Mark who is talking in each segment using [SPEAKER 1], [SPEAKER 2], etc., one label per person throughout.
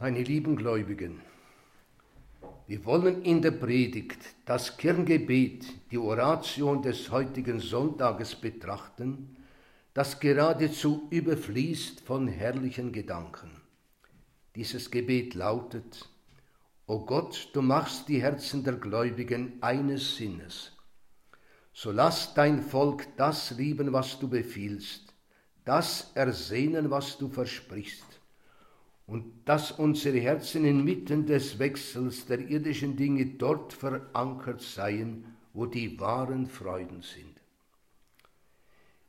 [SPEAKER 1] Meine lieben Gläubigen, wir wollen in der Predigt das Kirchengebet, die Oration des heutigen Sonntages betrachten, das geradezu überfließt von herrlichen Gedanken. Dieses Gebet lautet, O Gott, du machst die Herzen der Gläubigen eines Sinnes. So lass dein Volk das lieben, was du befiehlst, das ersehnen, was du versprichst und dass unsere Herzen inmitten des Wechsels der irdischen Dinge dort verankert seien, wo die wahren Freuden sind.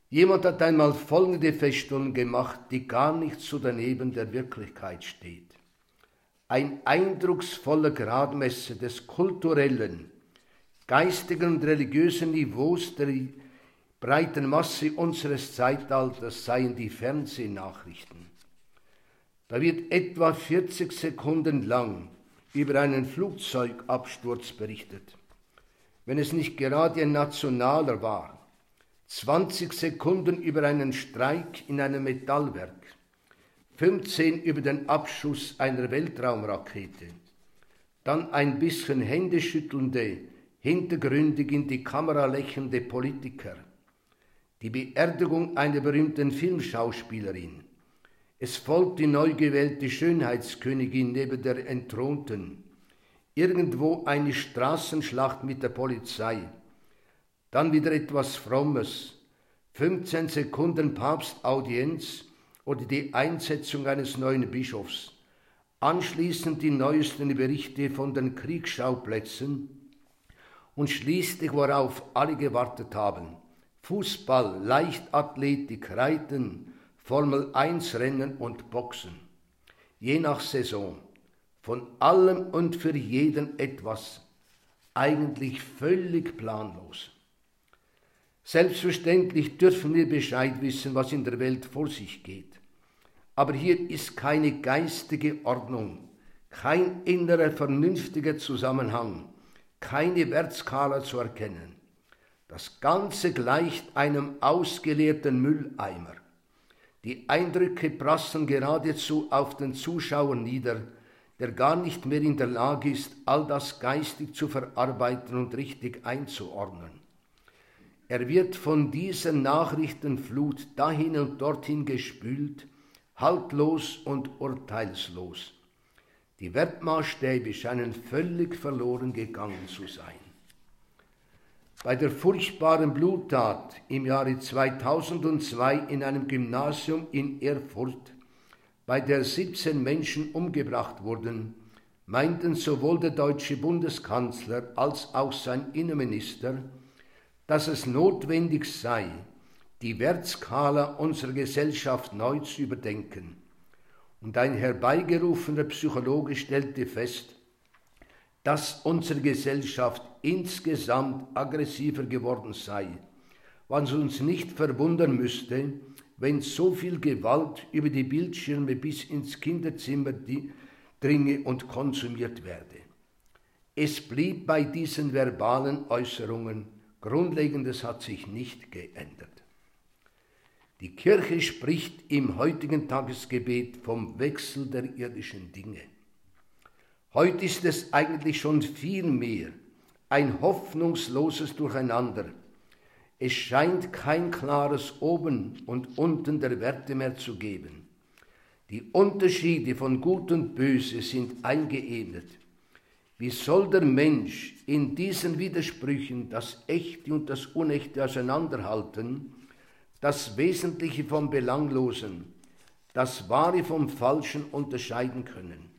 [SPEAKER 1] Jemand hat einmal folgende Feststellung gemacht, die gar nicht so daneben der Wirklichkeit steht. Ein eindrucksvoller Gradmesser des kulturellen, geistigen und religiösen Niveaus der breiten Masse unseres Zeitalters seien die Fernsehnachrichten. Da wird etwa 40 Sekunden lang über einen Flugzeugabsturz berichtet. Wenn es nicht gerade ein nationaler war, 20 Sekunden über einen Streik in einem Metallwerk, 15 über den Abschuss einer Weltraumrakete, dann ein bisschen händeschüttelnde, hintergründig in die Kamera lächelnde Politiker, die Beerdigung einer berühmten Filmschauspielerin, es folgt die neu gewählte Schönheitskönigin neben der Entthronten. Irgendwo eine Straßenschlacht mit der Polizei. Dann wieder etwas Frommes. 15 Sekunden Papstaudienz oder die Einsetzung eines neuen Bischofs. Anschließend die neuesten Berichte von den Kriegsschauplätzen. Und schließlich, worauf alle gewartet haben. Fußball, Leichtathletik, Reiten, Formel 1 Rennen und Boxen. Je nach Saison. Von allem und für jeden etwas. Eigentlich völlig planlos. Selbstverständlich dürfen wir Bescheid wissen, was in der Welt vor sich geht. Aber hier ist keine geistige Ordnung, kein innerer vernünftiger Zusammenhang, keine Wertskala zu erkennen. Das Ganze gleicht einem ausgeleerten Mülleimer. Die Eindrücke prassen geradezu auf den Zuschauer nieder, der gar nicht mehr in der Lage ist, all das geistig zu verarbeiten und richtig einzuordnen. Er wird von dieser Nachrichtenflut dahin und dorthin gespült, haltlos und urteilslos. Die Wertmaßstäbe scheinen völlig verloren gegangen zu sein. Bei der furchtbaren Bluttat im Jahre 2002 in einem Gymnasium in Erfurt, bei der 17 Menschen umgebracht wurden, meinten sowohl der deutsche Bundeskanzler als auch sein Innenminister, dass es notwendig sei, die Wertskala unserer Gesellschaft neu zu überdenken. Und ein herbeigerufener Psychologe stellte fest, dass unsere Gesellschaft insgesamt aggressiver geworden sei, was uns nicht verwundern müsste, wenn so viel Gewalt über die Bildschirme bis ins Kinderzimmer dringe und konsumiert werde. Es blieb bei diesen verbalen Äußerungen, Grundlegendes hat sich nicht geändert. Die Kirche spricht im heutigen Tagesgebet vom Wechsel der irdischen Dinge. Heute ist es eigentlich schon viel mehr ein hoffnungsloses Durcheinander. Es scheint kein klares Oben und Unten der Werte mehr zu geben. Die Unterschiede von Gut und Böse sind eingeebnet. Wie soll der Mensch in diesen Widersprüchen das Echte und das Unechte auseinanderhalten, das Wesentliche vom Belanglosen, das Wahre vom Falschen unterscheiden können?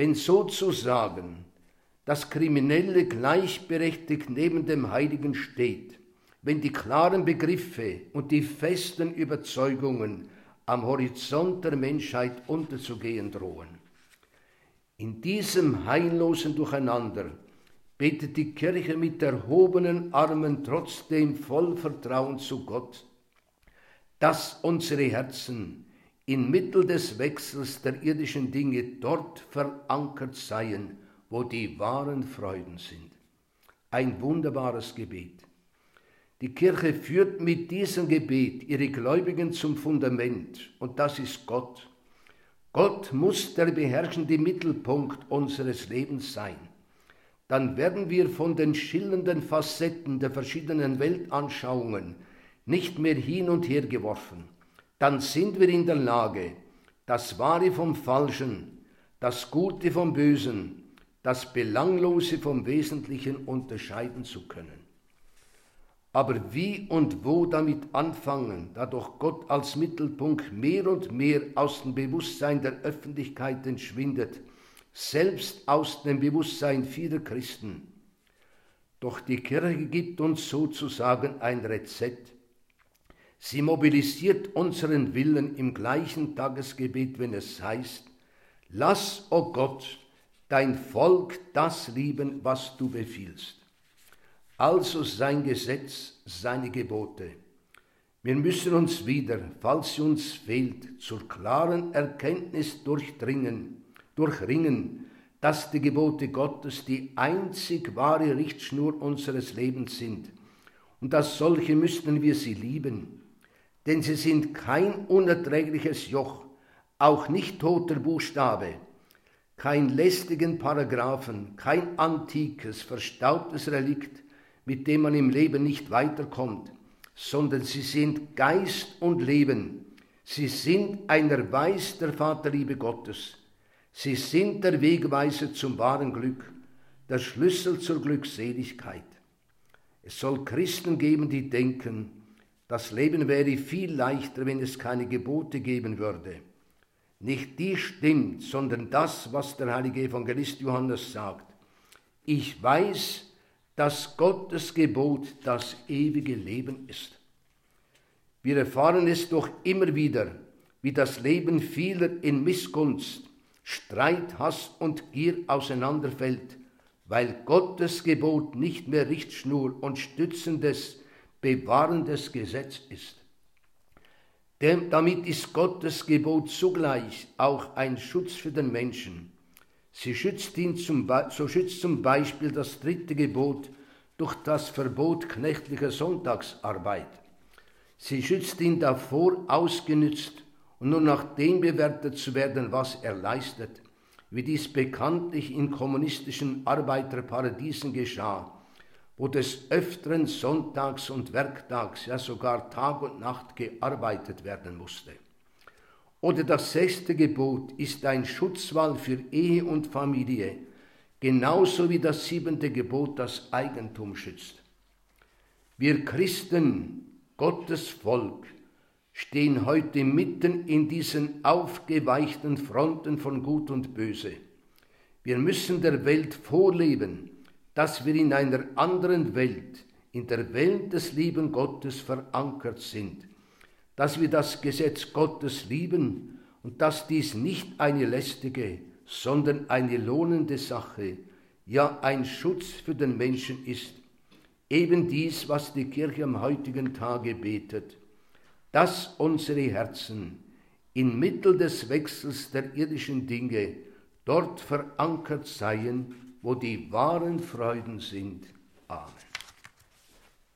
[SPEAKER 1] Wenn sozusagen das Kriminelle gleichberechtigt neben dem Heiligen steht, wenn die klaren Begriffe und die festen Überzeugungen am Horizont der Menschheit unterzugehen drohen. In diesem heillosen Durcheinander betet die Kirche mit erhobenen Armen trotzdem voll Vertrauen zu Gott, dass unsere Herzen inmittel des Wechsels der irdischen Dinge dort verankert seien, wo die wahren Freuden sind. Ein wunderbares Gebet. Die Kirche führt mit diesem Gebet ihre Gläubigen zum Fundament, und das ist Gott. Gott muss der beherrschende Mittelpunkt unseres Lebens sein. Dann werden wir von den schillernden Facetten der verschiedenen Weltanschauungen nicht mehr hin und her geworfen. Dann sind wir in der Lage, das Wahre vom Falschen, das Gute vom Bösen, das Belanglose vom Wesentlichen unterscheiden zu können. Aber wie und wo damit anfangen, da doch Gott als Mittelpunkt mehr und mehr aus dem Bewusstsein der Öffentlichkeit entschwindet, selbst aus dem Bewusstsein vieler Christen. Doch die Kirche gibt uns sozusagen ein Rezept. Sie mobilisiert unseren Willen im gleichen Tagesgebet, wenn es heißt, Lass, o oh Gott, dein Volk das lieben, was du befiehlst also sein Gesetz, seine Gebote. Wir müssen uns wieder, falls sie uns fehlt, zur klaren Erkenntnis durchdringen, durchringen, dass die Gebote Gottes die einzig wahre Richtschnur unseres Lebens sind. Und als solche müssten wir sie lieben, denn sie sind kein unerträgliches Joch, auch nicht toter Buchstabe, kein lästigen Paragraphen, kein antikes, verstaubtes Relikt, mit dem man im Leben nicht weiterkommt, sondern sie sind Geist und Leben. Sie sind ein Erweis der Vaterliebe Gottes. Sie sind der Wegweiser zum wahren Glück, der Schlüssel zur Glückseligkeit. Es soll Christen geben, die denken, das Leben wäre viel leichter, wenn es keine Gebote geben würde. Nicht die stimmt, sondern das, was der heilige Evangelist Johannes sagt. Ich weiß, dass Gottes Gebot das ewige Leben ist. Wir erfahren es doch immer wieder, wie das Leben vieler in Missgunst, Streit, Hass und Gier auseinanderfällt, weil Gottes Gebot nicht mehr Richtschnur und stützendes, bewahrendes Gesetz ist. Denn damit ist Gottes Gebot zugleich auch ein Schutz für den Menschen, Sie schützt ihn zum, so schützt zum Beispiel das dritte Gebot durch das Verbot knechtlicher Sonntagsarbeit. Sie schützt ihn davor, ausgenützt und nur nach dem bewertet zu werden, was er leistet, wie dies bekanntlich in kommunistischen Arbeiterparadiesen geschah, wo des Öfteren sonntags und werktags, ja sogar Tag und Nacht gearbeitet werden musste. Oder das sechste Gebot ist ein Schutzwall für Ehe und Familie, genauso wie das siebente Gebot das Eigentum schützt. Wir Christen, Gottes Volk, stehen heute mitten in diesen aufgeweichten Fronten von Gut und Böse. Wir müssen der Welt vorleben, dass wir in einer anderen Welt, in der Welt des lieben Gottes verankert sind dass wir das Gesetz Gottes lieben und dass dies nicht eine lästige, sondern eine lohnende Sache, ja ein Schutz für den Menschen ist. Eben dies, was die Kirche am heutigen Tage betet, dass unsere Herzen inmittel des Wechsels der irdischen Dinge dort verankert seien, wo die wahren Freuden sind. Amen.